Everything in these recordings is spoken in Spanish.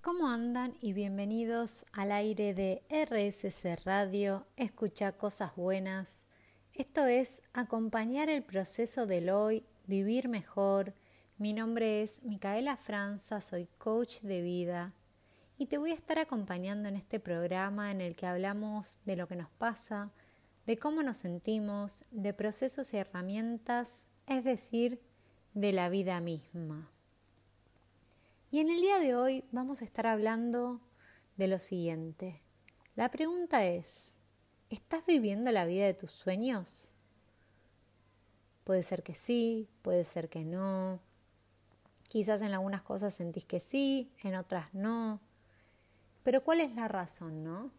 ¿Cómo andan? Y bienvenidos al aire de RSC Radio, escucha cosas buenas. Esto es acompañar el proceso del hoy, vivir mejor. Mi nombre es Micaela Franza, soy coach de vida y te voy a estar acompañando en este programa en el que hablamos de lo que nos pasa, de cómo nos sentimos, de procesos y herramientas, es decir, de la vida misma. Y en el día de hoy vamos a estar hablando de lo siguiente. La pregunta es, ¿estás viviendo la vida de tus sueños? Puede ser que sí, puede ser que no. Quizás en algunas cosas sentís que sí, en otras no. Pero ¿cuál es la razón, no?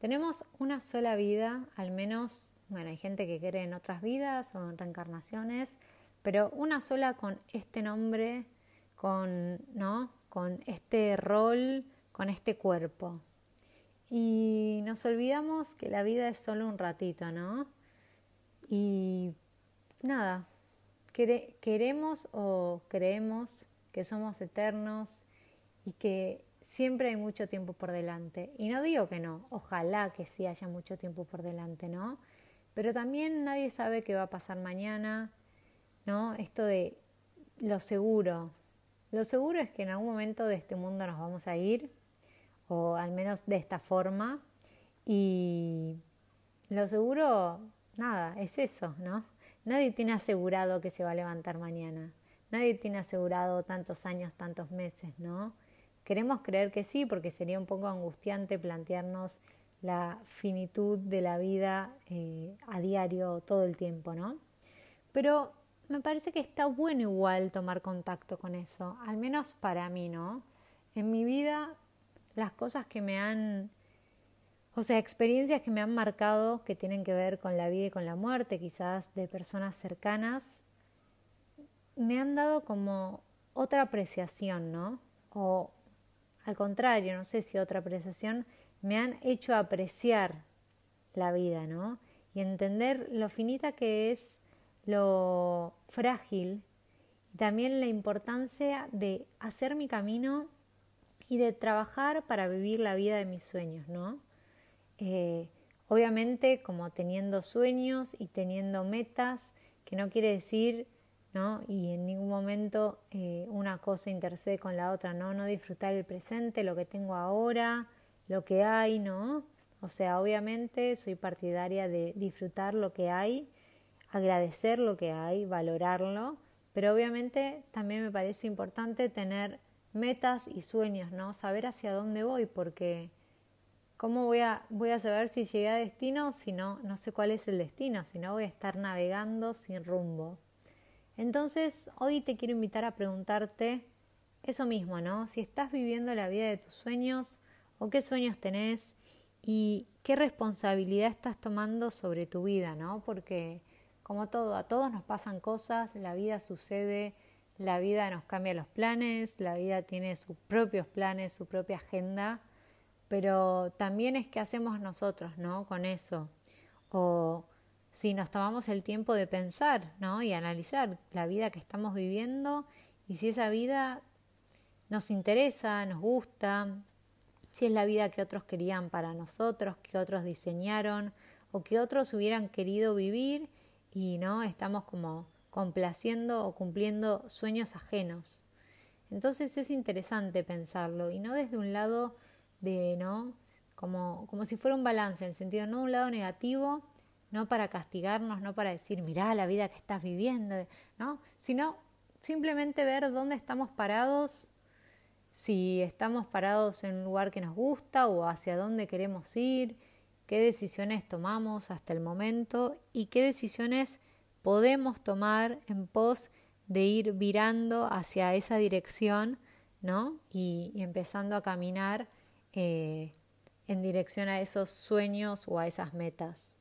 Tenemos una sola vida, al menos, bueno, hay gente que cree en otras vidas o en reencarnaciones, pero una sola con este nombre con, ¿no? con este rol, con este cuerpo. Y nos olvidamos que la vida es solo un ratito, ¿no? Y nada, queremos o creemos que somos eternos y que siempre hay mucho tiempo por delante. Y no digo que no, ojalá que sí haya mucho tiempo por delante, ¿no? Pero también nadie sabe qué va a pasar mañana, ¿no? Esto de lo seguro, lo seguro es que en algún momento de este mundo nos vamos a ir, o al menos de esta forma, y lo seguro, nada, es eso, ¿no? Nadie tiene asegurado que se va a levantar mañana, nadie tiene asegurado tantos años, tantos meses, ¿no? Queremos creer que sí, porque sería un poco angustiante plantearnos la finitud de la vida eh, a diario todo el tiempo, ¿no? Pero me parece que está bueno igual tomar contacto con eso, al menos para mí, ¿no? En mi vida, las cosas que me han, o sea, experiencias que me han marcado que tienen que ver con la vida y con la muerte, quizás de personas cercanas, me han dado como otra apreciación, ¿no? O al contrario, no sé si otra apreciación, me han hecho apreciar la vida, ¿no? Y entender lo finita que es lo frágil y también la importancia de hacer mi camino y de trabajar para vivir la vida de mis sueños, ¿no? Eh, obviamente como teniendo sueños y teniendo metas, que no quiere decir, ¿no? Y en ningún momento eh, una cosa intercede con la otra, ¿no? No disfrutar el presente, lo que tengo ahora, lo que hay, ¿no? O sea, obviamente soy partidaria de disfrutar lo que hay agradecer lo que hay, valorarlo, pero obviamente también me parece importante tener metas y sueños, ¿no? Saber hacia dónde voy, porque ¿cómo voy a, saber si llegué a destino si no, no sé cuál es el destino, si no voy a estar navegando sin rumbo? Entonces, hoy te quiero invitar a preguntarte eso mismo, ¿no? Si estás viviendo la vida de tus sueños o qué sueños tenés y qué responsabilidad estás tomando sobre tu vida, ¿no? Porque como todo, a todos nos pasan cosas, la vida sucede, la vida nos cambia los planes, la vida tiene sus propios planes, su propia agenda, pero también es que hacemos nosotros, ¿no? Con eso. O si nos tomamos el tiempo de pensar, ¿no? Y analizar la vida que estamos viviendo y si esa vida nos interesa, nos gusta, si es la vida que otros querían para nosotros, que otros diseñaron o que otros hubieran querido vivir y no estamos como complaciendo o cumpliendo sueños ajenos. Entonces es interesante pensarlo y no desde un lado de, ¿no? Como, como si fuera un balance, en el sentido no un lado negativo, no para castigarnos, no para decir, mirá la vida que estás viviendo, ¿no? Sino simplemente ver dónde estamos parados, si estamos parados en un lugar que nos gusta o hacia dónde queremos ir, qué decisiones tomamos hasta el momento y qué decisiones podemos tomar en pos de ir virando hacia esa dirección, ¿no? Y, empezando a caminar eh, en dirección a esos sueños o a esas metas.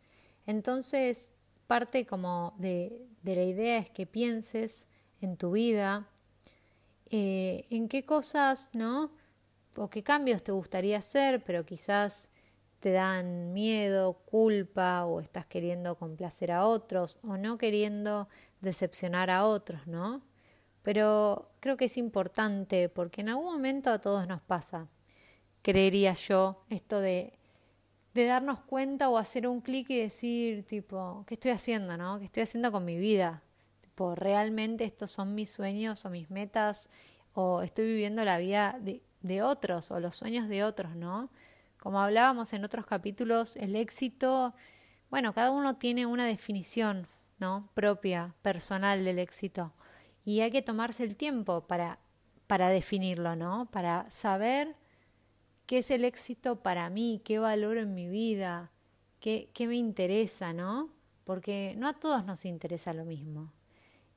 Entonces, parte como de, la idea es que pienses en tu vida, eh, en qué cosas, ¿no? O qué cambios te gustaría hacer, pero quizás te dan miedo, culpa o estás queriendo complacer a otros o no queriendo decepcionar a otros, ¿no? pero creo que es importante porque en algún momento a todos nos pasa, creería yo, esto de, de darnos cuenta o hacer un clic y decir, tipo, ¿qué estoy haciendo, no? ¿Qué estoy haciendo con mi vida? Tipo, ¿realmente estos son mis sueños o mis metas? ¿O estoy viviendo la vida de, de otros o los sueños de otros, no? Como hablábamos en otros capítulos, el éxito, bueno, cada uno tiene una definición, ¿no? propia, personal del éxito. Y hay que tomarse el tiempo para, para definirlo, ¿no? Para saber qué es el éxito para mí, qué valoro en mi vida, qué, qué me interesa, ¿no? Porque no a todos nos interesa lo mismo.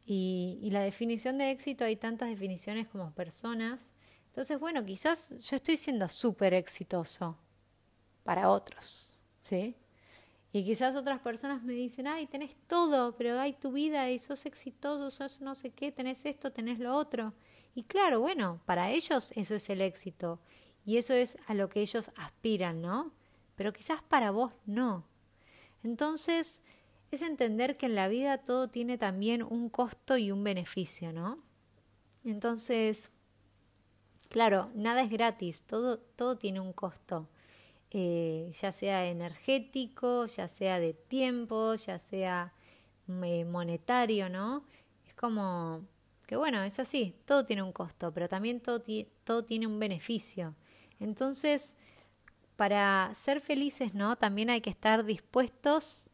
Y, y, la definición de éxito hay tantas definiciones como personas. Entonces, bueno, quizás yo estoy siendo súper exitoso para otros, ¿sí? Y quizás otras personas me dicen, ay, tenés todo, pero hay tu vida y sos exitoso, sos no sé qué, tenés esto, tenés lo otro. Y claro, bueno, para ellos eso es el éxito y eso es a lo que ellos aspiran, ¿no? Pero quizás para vos no. Entonces, es entender que en la vida todo tiene también un costo y un beneficio, ¿no? Entonces, claro, nada es gratis, todo, todo tiene un costo. Eh, ya sea energético, ya sea de tiempo, ya sea eh, monetario, ¿no? Es como que bueno, es así, todo tiene un costo, pero también todo, todo tiene un beneficio. Entonces, para ser felices, ¿no? También hay que estar dispuestos,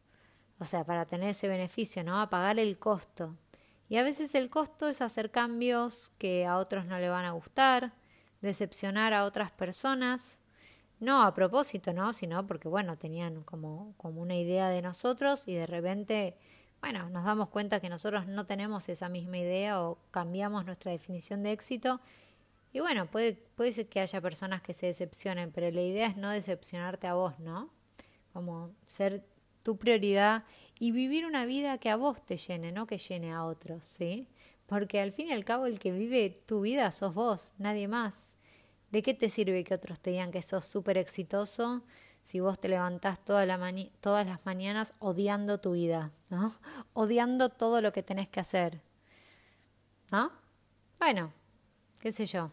o sea, para tener ese beneficio, ¿no? A pagar el costo. Y a veces el costo es hacer cambios que a otros no le van a gustar, decepcionar a otras personas, no a propósito, ¿no? Sino porque, bueno, tenían como, como una idea de nosotros y de repente, bueno, nos damos cuenta que nosotros no tenemos esa misma idea o cambiamos nuestra definición de éxito. Y bueno, puede, puede ser que haya personas que se decepcionen, pero la idea es no decepcionarte a vos, ¿no? Como ser tu prioridad y vivir una vida que a vos te llene, no que llene a otros, ¿sí? Porque al fin y al cabo el que vive tu vida sos vos, nadie más. ¿De qué te sirve que otros te digan que sos súper exitoso si vos te levantás todas las mañanas odiando tu vida, ¿no? Odiando todo lo que tenés que hacer. ¿No? Bueno, qué sé yo.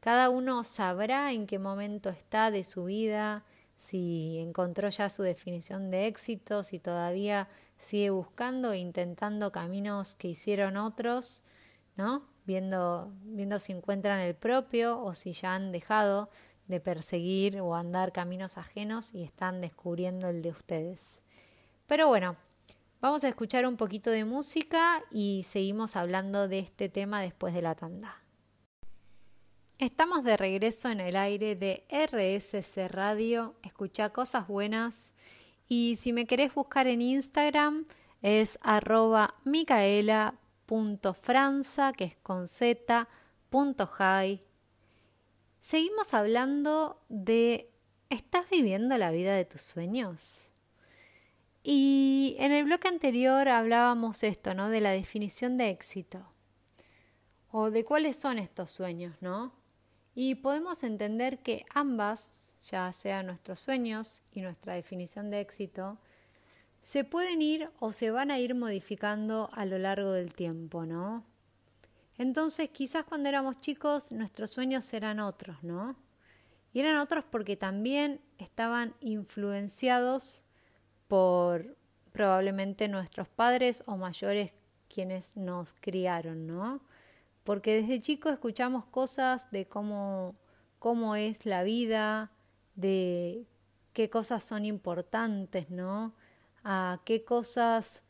Cada uno sabrá en qué momento está de su vida, si encontró ya su definición de éxito, si todavía sigue buscando e intentando caminos que hicieron otros, viendo, viendo si encuentran el propio o si ya han dejado de perseguir o andar caminos ajenos y están descubriendo el de ustedes. Pero bueno, vamos a escuchar un poquito de música y seguimos hablando de este tema después de la tanda. Estamos de regreso en el aire de RSC Radio, escucha cosas buenas y si me querés buscar en Instagram es arroba micaela punto franza, que es con z, punto high. Seguimos hablando de ¿estás viviendo la vida de tus sueños? Y en el bloque anterior hablábamos esto, ¿no? De la definición de éxito. O de cuáles son estos sueños, ¿no? Y podemos entender que ambas, ya sea nuestros sueños y nuestra definición de éxito, se pueden ir o se van a ir modificando a lo largo del tiempo, ¿no? Entonces quizás cuando éramos chicos nuestros sueños eran otros, ¿no? Y eran otros porque también estaban influenciados por probablemente nuestros padres o mayores quienes nos criaron, ¿no? Porque desde chicos escuchamos cosas de cómo, cómo es la vida, de qué cosas son importantes, ¿no? A qué cosas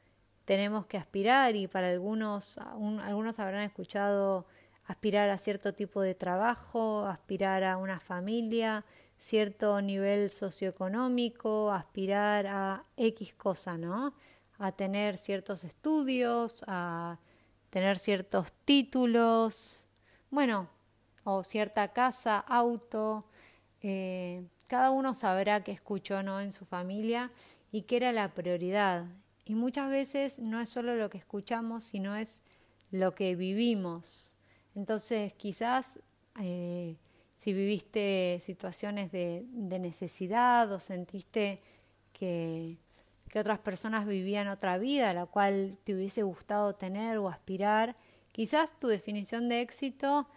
tenemos que aspirar y para algunos, algunos habrán escuchado aspirar a cierto tipo de trabajo, aspirar a una familia, cierto nivel socioeconómico, aspirar a X cosa, ¿no? A tener ciertos estudios, a tener ciertos títulos, bueno, o cierta casa, auto. Eh, cada uno sabrá qué escuchó, ¿no? En su familia y qué era la prioridad. Y muchas veces no es solo lo que escuchamos, sino es lo que vivimos. Entonces, quizás eh, si viviste situaciones de, necesidad o sentiste que, que otras personas vivían otra vida, la cual te hubiese gustado tener o aspirar, quizás tu definición de éxito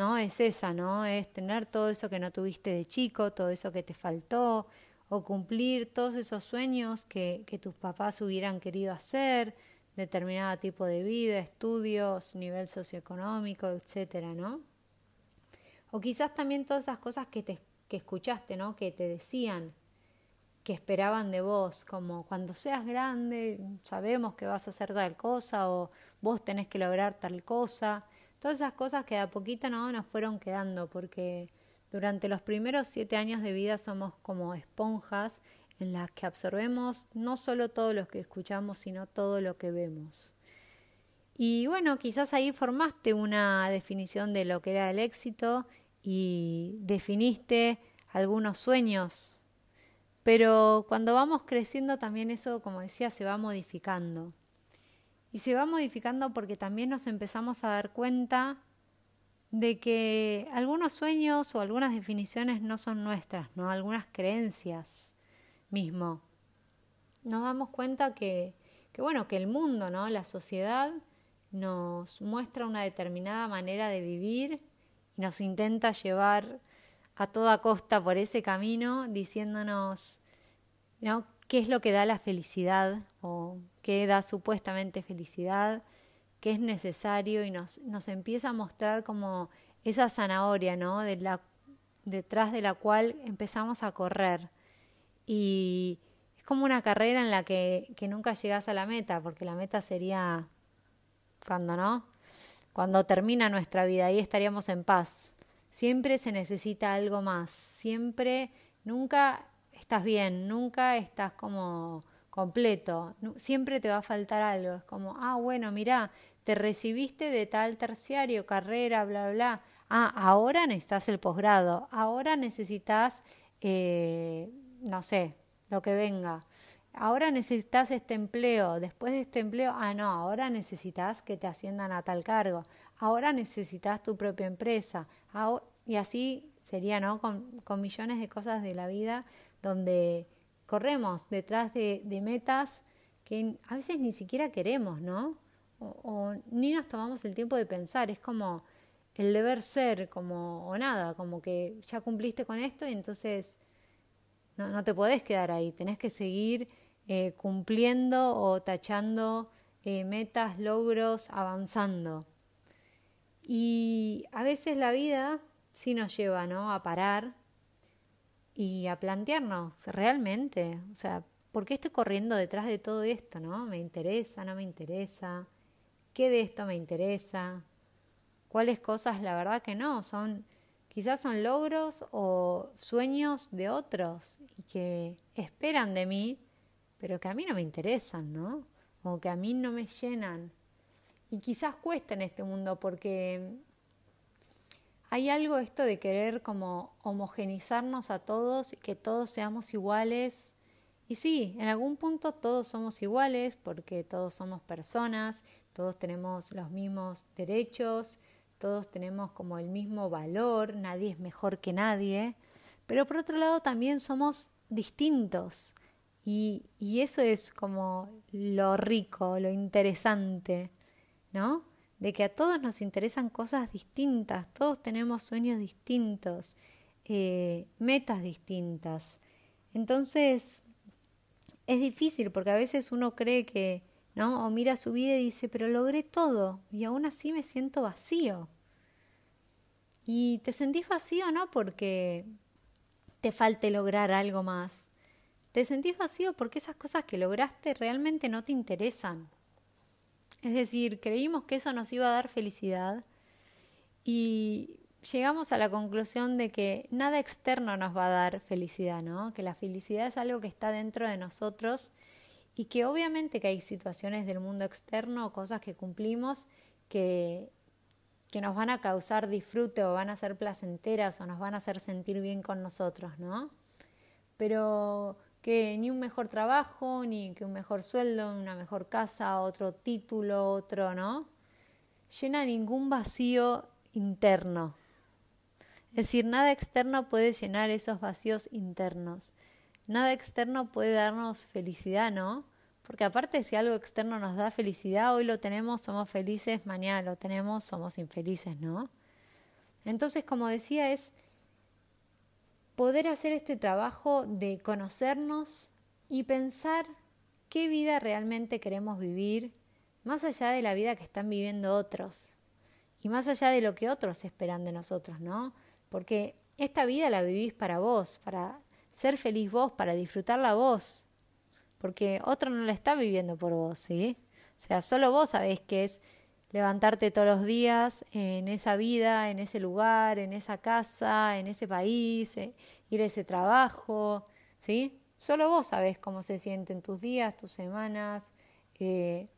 ¿no? Es esa, ¿no? Es tener todo eso que no tuviste de chico, todo eso que te faltó, o cumplir todos esos sueños que, tus papás hubieran querido hacer, determinado tipo de vida, estudios, nivel socioeconómico, etcétera, ¿no? O quizás también todas esas cosas que, te, que escuchaste, ¿no? Que te decían, que esperaban de vos, como cuando seas grande sabemos que vas a hacer tal cosa o vos tenés que lograr tal cosa. Todas esas cosas que a poquito no nos fueron quedando, porque durante los primeros siete años de vida somos como esponjas en las que absorbemos no solo todo lo que escuchamos, sino todo lo que vemos. Y bueno, quizás ahí formaste una definición de lo que era el éxito y definiste algunos sueños, pero cuando vamos creciendo también eso, como decía, se va modificando. Y se va modificando porque también nos empezamos a dar cuenta de que algunos sueños o algunas definiciones no son nuestras, ¿no? Algunas creencias mismo. Nos damos cuenta que, que bueno, que el mundo, ¿no? La sociedad nos muestra una determinada manera de vivir y nos intenta llevar a toda costa por ese camino diciéndonos, ¿no? qué es lo que da la felicidad o qué da supuestamente felicidad, qué es necesario y nos, nos empieza a mostrar como esa zanahoria, ¿no? De la, detrás de la cual empezamos a correr. Y es como una carrera en la que, que nunca llegas a la meta, porque la meta sería cuando no, cuando termina nuestra vida, ahí estaríamos en paz. Siempre se necesita algo más, siempre, nunca estás bien, nunca estás como completo, siempre te va a faltar algo, es como, ah, bueno, mira, te recibiste de tal terciario, carrera, bla, bla, ah, ahora necesitas el posgrado, ahora necesitas, eh, no sé, lo que venga, ahora necesitas este empleo, después de este empleo, ah, no, ahora necesitas que te asciendan a tal cargo, ahora necesitas tu propia empresa, y así sería, ¿no? Con, con millones de cosas de la vida donde corremos detrás de, metas que a veces ni siquiera queremos, ¿no? O, ni nos tomamos el tiempo de pensar, es como el deber ser, como, o nada, como que ya cumpliste con esto y entonces no, te podés quedar ahí, tenés que seguir eh, cumpliendo o tachando eh, metas, logros, avanzando. Y a veces la vida sí nos lleva, ¿no? A parar y a plantearnos realmente, o sea, ¿por qué estoy corriendo detrás de todo esto, no? ¿Me interesa, no me interesa? ¿Qué de esto me interesa? ¿Cuáles cosas la verdad que no? Son quizás son logros o sueños de otros y que esperan de mí, pero que a mí no me interesan, ¿no? O que a mí no me llenan. Y quizás cuesta en este mundo porque hay algo esto de querer como homogenizarnos a todos y que todos seamos iguales. Y sí, en algún punto todos somos iguales porque todos somos personas, todos tenemos los mismos derechos, todos tenemos como el mismo valor, nadie es mejor que nadie, pero por otro lado también somos distintos y, y eso es como lo rico, lo interesante, ¿no? De que a todos nos interesan cosas distintas, todos tenemos sueños distintos, eh, metas distintas. Entonces, es difícil porque a veces uno cree que, ¿no? O mira su vida y dice, pero logré todo y aún así me siento vacío. Y te sentís vacío no porque te falte lograr algo más. Te sentís vacío porque esas cosas que lograste realmente no te interesan. Es decir, creímos que eso nos iba a dar felicidad y llegamos a la conclusión de que nada externo nos va a dar felicidad, ¿no? Que la felicidad es algo que está dentro de nosotros y que obviamente que hay situaciones del mundo externo, cosas que cumplimos que, que nos van a causar disfrute o van a ser placenteras o nos van a hacer sentir bien con nosotros, ¿no? Pero que ni un mejor trabajo, ni que un mejor sueldo, una mejor casa, otro título, otro, ¿no? Llena ningún vacío interno. Es decir, nada externo puede llenar esos vacíos internos. Nada externo puede darnos felicidad, ¿no? Porque aparte si algo externo nos da felicidad, hoy lo tenemos, somos felices, mañana lo tenemos, somos infelices, ¿no? Entonces, como decía, es poder hacer este trabajo de conocernos y pensar qué vida realmente queremos vivir, más allá de la vida que están viviendo otros y más allá de lo que otros esperan de nosotros, ¿no? Porque esta vida la vivís para vos, para ser feliz vos, para disfrutarla vos porque otro no la está viviendo por vos, ¿sí? O sea, solo vos sabés qué es levantarte todos los días en esa vida, en ese lugar, en esa casa, en ese país, eh, ir a ese trabajo, ¿sí? Solo vos sabés cómo se sienten tus días, tus semanas. Eh.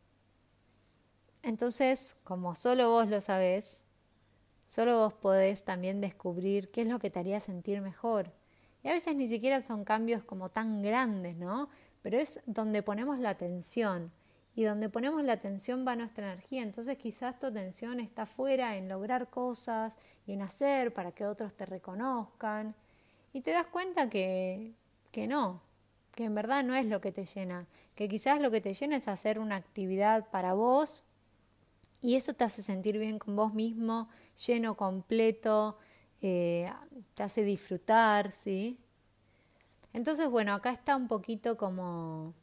entonces, como solo vos lo sabés, solo vos podés también descubrir qué es lo que te haría sentir mejor. Y a veces ni siquiera son cambios como tan grandes, ¿no? pero es donde ponemos la atención y donde ponemos la atención va nuestra energía. Entonces quizás tu atención está fuera en lograr cosas y en hacer para que otros te reconozcan y te das cuenta que, que no, que en verdad no es lo que te llena, que quizás lo que te llena es hacer una actividad para vos y eso te hace sentir bien con vos mismo, lleno, completo, eh, te hace disfrutar, ¿sí? Entonces, bueno, acá está un poquito como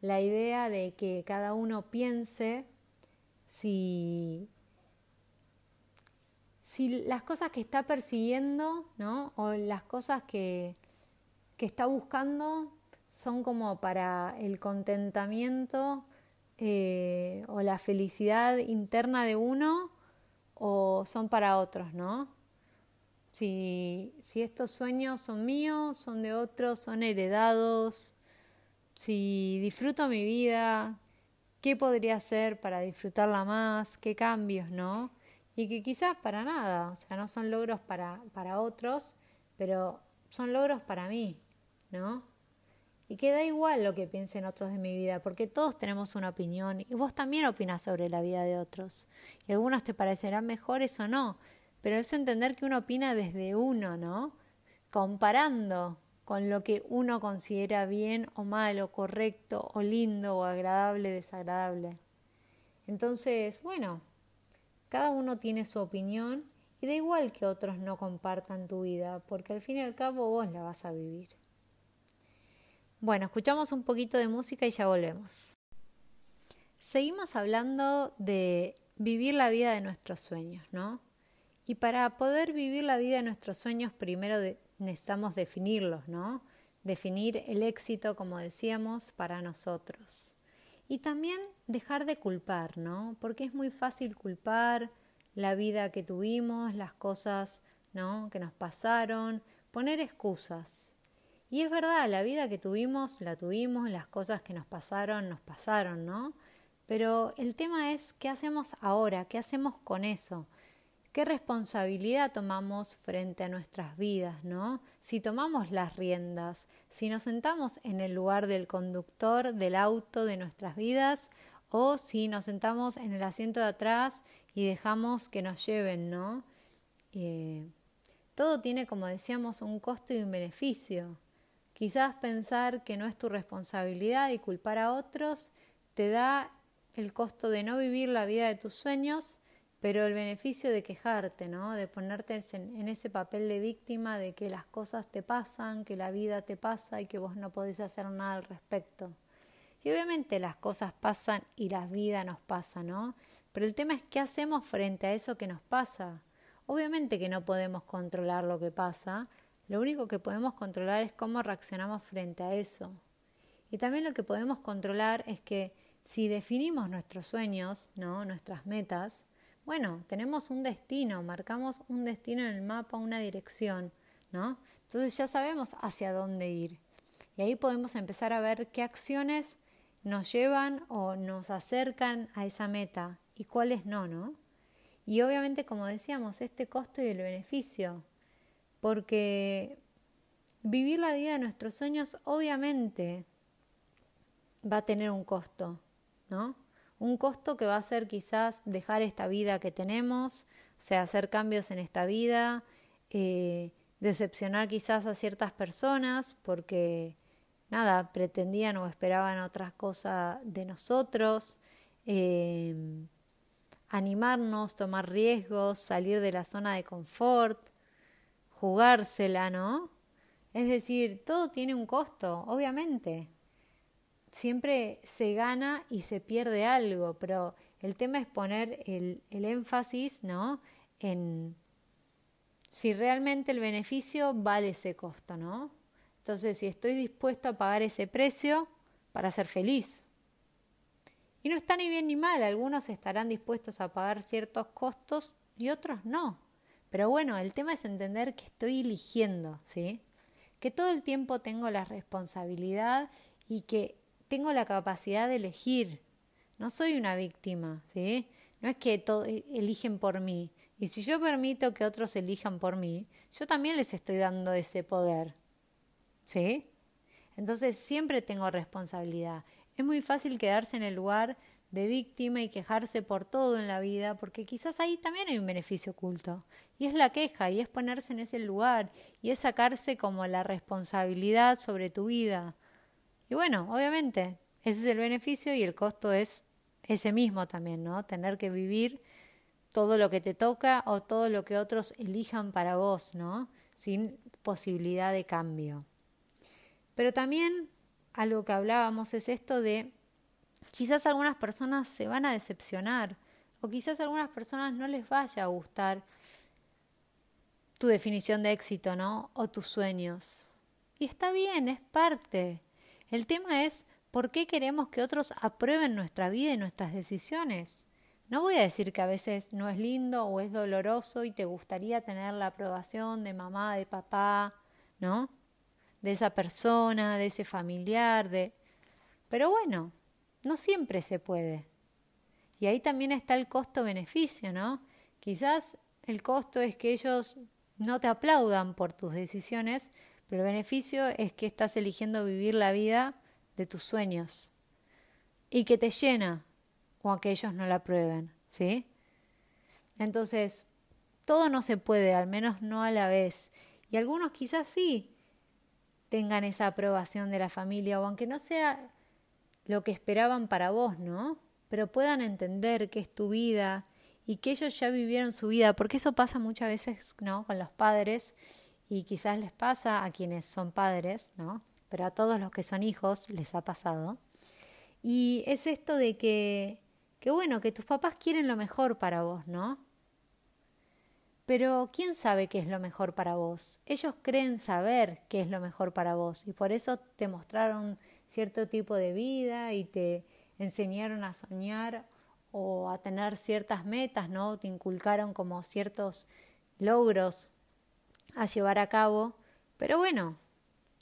la idea de que cada uno piense si, si las cosas que está persiguiendo, ¿no? O las cosas que, que está buscando son como para el contentamiento eh, o la felicidad interna de uno o son para otros, ¿no? si, si estos sueños son míos, son de otros, son heredados, si disfruto mi vida, qué podría hacer para disfrutarla más, qué cambios, ¿no? Y que quizás para nada, o sea, no son logros para, para otros, pero son logros para mí, ¿no? Y que da igual lo que piensen otros de mi vida, porque todos tenemos una opinión y vos también opinas sobre la vida de otros. Y algunos te parecerán mejores o no, pero es entender que uno opina desde uno, ¿no? Comparando con lo que uno considera bien o malo, correcto o lindo o agradable, desagradable. Entonces, bueno, cada uno tiene su opinión y da igual que otros no compartan tu vida, porque al fin y al cabo vos la vas a vivir. Bueno, escuchamos un poquito de música y ya volvemos. Seguimos hablando de vivir la vida de nuestros sueños, ¿no? Y para poder vivir la vida de nuestros sueños, primero necesitamos definirlos, ¿no? Definir el éxito, como decíamos, para nosotros. Y también dejar de culpar, ¿no? Porque es muy fácil culpar la vida que tuvimos, las cosas, ¿no? Que nos pasaron, poner excusas. Y es verdad, la vida que tuvimos, la tuvimos, las cosas que nos pasaron, nos pasaron, ¿no? Pero el tema es qué hacemos ahora, qué hacemos con eso. ¿Qué responsabilidad tomamos frente a nuestras vidas, no? Si tomamos las riendas, si nos sentamos en el lugar del conductor del auto de nuestras vidas o si nos sentamos en el asiento de atrás y dejamos que nos lleven, ¿no? Eh, todo tiene, como decíamos, un costo y un beneficio. Quizás pensar que no es tu responsabilidad y culpar a otros te da el costo de no vivir la vida de tus sueños pero el beneficio de quejarte, ¿no? De ponerte en ese papel de víctima de que las cosas te pasan, que la vida te pasa y que vos no podés hacer nada al respecto. Y obviamente las cosas pasan y la vida nos pasa, ¿no? Pero el tema es qué hacemos frente a eso que nos pasa. Obviamente que no podemos controlar lo que pasa, lo único que podemos controlar es cómo reaccionamos frente a eso. Y también lo que podemos controlar es que si definimos nuestros sueños, ¿no? nuestras metas, bueno, tenemos un destino, marcamos un destino en el mapa, una dirección, ¿no? Entonces ya sabemos hacia dónde ir. Y ahí podemos empezar a ver qué acciones nos llevan o nos acercan a esa meta y cuáles no, ¿no? Y obviamente, como decíamos, este costo y el beneficio, porque vivir la vida de nuestros sueños obviamente va a tener un costo, ¿no? Un costo que va a ser quizás dejar esta vida que tenemos, o sea, hacer cambios en esta vida, eh, decepcionar quizás a ciertas personas porque nada, pretendían o esperaban otras cosas de nosotros, eh, animarnos, tomar riesgos, salir de la zona de confort, jugársela, ¿no? Es decir, todo tiene un costo, obviamente. Siempre se gana y se pierde algo, pero el tema es poner el, énfasis, ¿no? En si realmente el beneficio vale ese costo, ¿no? Entonces, si estoy dispuesto a pagar ese precio para ser feliz. Y no está ni bien ni mal, algunos estarán dispuestos a pagar ciertos costos y otros no. Pero bueno, el tema es entender que estoy eligiendo, ¿sí? Que todo el tiempo tengo la responsabilidad y que tengo la capacidad de elegir. No soy una víctima, ¿sí? No es que todo, eligen por mí. Y si yo permito que otros elijan por mí, yo también les estoy dando ese poder. ¿Sí? Entonces siempre tengo responsabilidad. Es muy fácil quedarse en el lugar de víctima y quejarse por todo en la vida, porque quizás ahí también hay un beneficio oculto. Y es la queja, y es ponerse en ese lugar, y es sacarse como la responsabilidad sobre tu vida. Y bueno, obviamente, ese es el beneficio y el costo es ese mismo también, ¿no? Tener que vivir todo lo que te toca o todo lo que otros elijan para vos, ¿no? Sin posibilidad de cambio. Pero también algo que hablábamos es esto de quizás algunas personas se van a decepcionar o quizás algunas personas no les vaya a gustar tu definición de éxito, ¿no? O tus sueños. Y está bien, es parte. El tema es por qué queremos que otros aprueben nuestra vida y nuestras decisiones. No voy a decir que a veces no es lindo o es doloroso y te gustaría tener la aprobación de mamá, de papá, ¿no? de esa persona, de ese familiar, de... Pero bueno, no siempre se puede. Y ahí también está el costo-beneficio, ¿no? Quizás el costo es que ellos no te aplaudan por tus decisiones, pero el beneficio es que estás eligiendo vivir la vida de tus sueños y que te llena, o aunque ellos no la prueben, ¿sí? Entonces, todo no se puede, al menos no a la vez. Y algunos quizás sí, tengan esa aprobación de la familia, o aunque no sea lo que esperaban para vos, ¿no? Pero puedan entender que es tu vida y que ellos ya vivieron su vida, porque eso pasa muchas veces, ¿no? Con los padres y quizás les pasa a quienes son padres, ¿no? Pero a todos los que son hijos les ha pasado. Y es esto de que, que bueno, que tus papás quieren lo mejor para vos, ¿no? Pero ¿quién sabe qué es lo mejor para vos? Ellos creen saber qué es lo mejor para vos y por eso te mostraron cierto tipo de vida y te enseñaron a soñar o a tener ciertas metas, ¿no? Te inculcaron como ciertos logros a llevar a cabo. Pero bueno,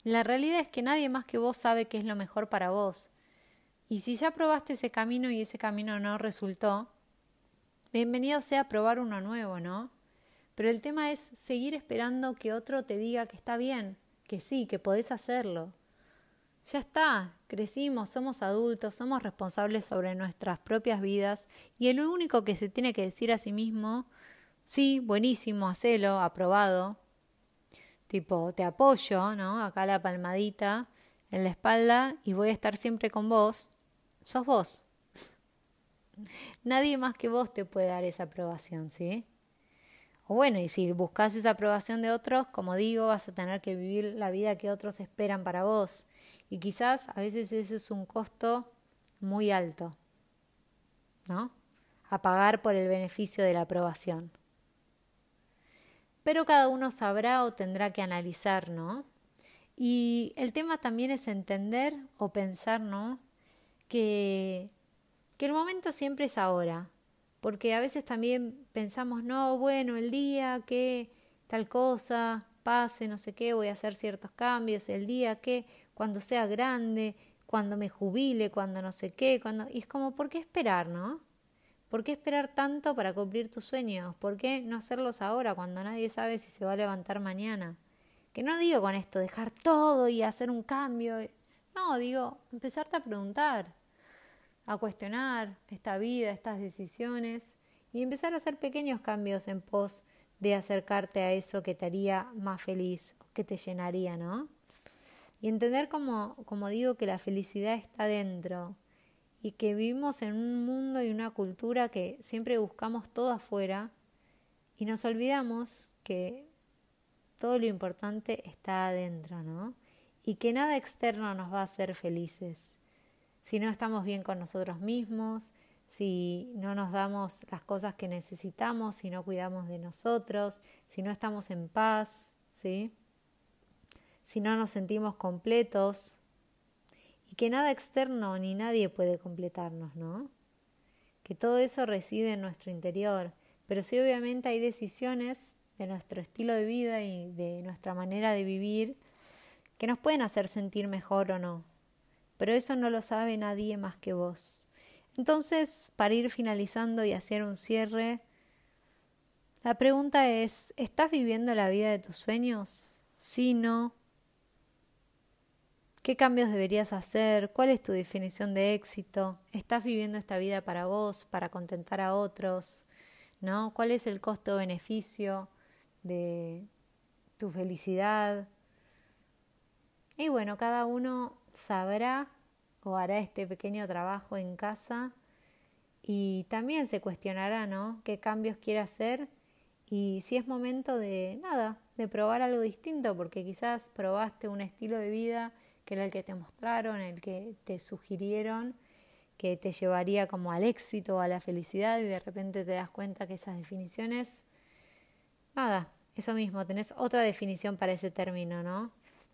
la realidad es que nadie más que vos sabe qué es lo mejor para vos. Y si ya probaste ese camino y ese camino no resultó, bienvenido sea a probar uno nuevo, ¿no? Pero el tema es seguir esperando que otro te diga que está bien, que sí, que podés hacerlo. Ya está, crecimos, somos adultos, somos responsables sobre nuestras propias vidas y el único que se tiene que decir a sí mismo, sí, buenísimo, hacelo, aprobado, tipo, te apoyo, ¿no? Acá la palmadita en la espalda y voy a estar siempre con vos, sos vos. Nadie más que vos te puede dar esa aprobación, ¿sí? O bueno, y si buscas esa aprobación de otros, como digo, vas a tener que vivir la vida que otros esperan para vos. Y quizás a veces ese es un costo muy alto, ¿no? A pagar por el beneficio de la aprobación. Pero cada uno sabrá o tendrá que analizar, ¿no? Y el tema también es entender o pensar, ¿no? Que, que el momento siempre es ahora, porque a veces también pensamos, no, bueno, el día que tal cosa pase, no sé qué, voy a hacer ciertos cambios, el día que cuando sea grande, cuando me jubile, cuando no sé qué, cuando... Y es como, ¿por qué esperar, no? ¿Por qué esperar tanto para cumplir tus sueños? ¿Por qué no hacerlos ahora cuando nadie sabe si se va a levantar mañana? Que no digo con esto dejar todo y hacer un cambio. No, digo, empezarte a preguntar, a cuestionar esta vida, estas decisiones y empezar a hacer pequeños cambios en pos de acercarte a eso que te haría más feliz, que te llenaría, ¿no? Y entender, como, como digo, que la felicidad está dentro y que vivimos en un mundo y una cultura que siempre buscamos todo afuera y nos olvidamos que todo lo importante está adentro, ¿no? Y que nada externo nos va a hacer felices. Si no estamos bien con nosotros mismos, si no nos damos las cosas que necesitamos, si no cuidamos de nosotros, si no estamos en paz, ¿sí? Si no nos sentimos completos que nada externo ni nadie puede completarnos, ¿no? Que todo eso reside en nuestro interior, pero sí obviamente hay decisiones de nuestro estilo de vida y de nuestra manera de vivir que nos pueden hacer sentir mejor o no. Pero eso no lo sabe nadie más que vos. Entonces, para ir finalizando y hacer un cierre, la pregunta es, ¿estás viviendo la vida de tus sueños? Sí, no. ¿Qué cambios deberías hacer? ¿Cuál es tu definición de éxito? ¿Estás viviendo esta vida para vos, para contentar a otros? ¿No? ¿Cuál es el costo-beneficio? de tu felicidad. Y bueno, cada uno sabrá o hará este pequeño trabajo en casa y también se cuestionará, ¿no? ¿Qué cambios quiere hacer? Y si es momento de nada, de probar algo distinto, porque quizás probaste un estilo de vida que era el que te mostraron, el que te sugirieron, que te llevaría como al éxito a la felicidad y de repente te das cuenta que esas definiciones, nada, eso mismo, tenés otra definición para ese término, ¿no?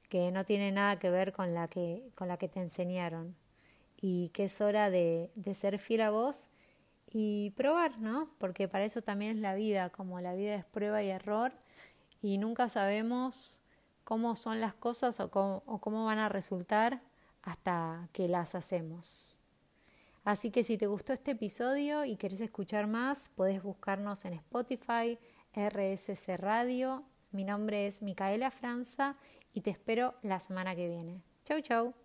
Que no tiene nada que ver con la que, con la que te enseñaron. Y que es hora de, de ser fiel a vos y probar, ¿no? Porque para eso también es la vida, como la vida es prueba y error y nunca sabemos cómo son las cosas o cómo, van a resultar hasta que las hacemos. Así que si te gustó este episodio y querés escuchar más, podés buscarnos en Spotify, RSC Radio. Mi nombre es Micaela Franza y te espero la semana que viene. Chau, chau.